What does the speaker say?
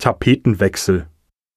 Tapetenwechsel.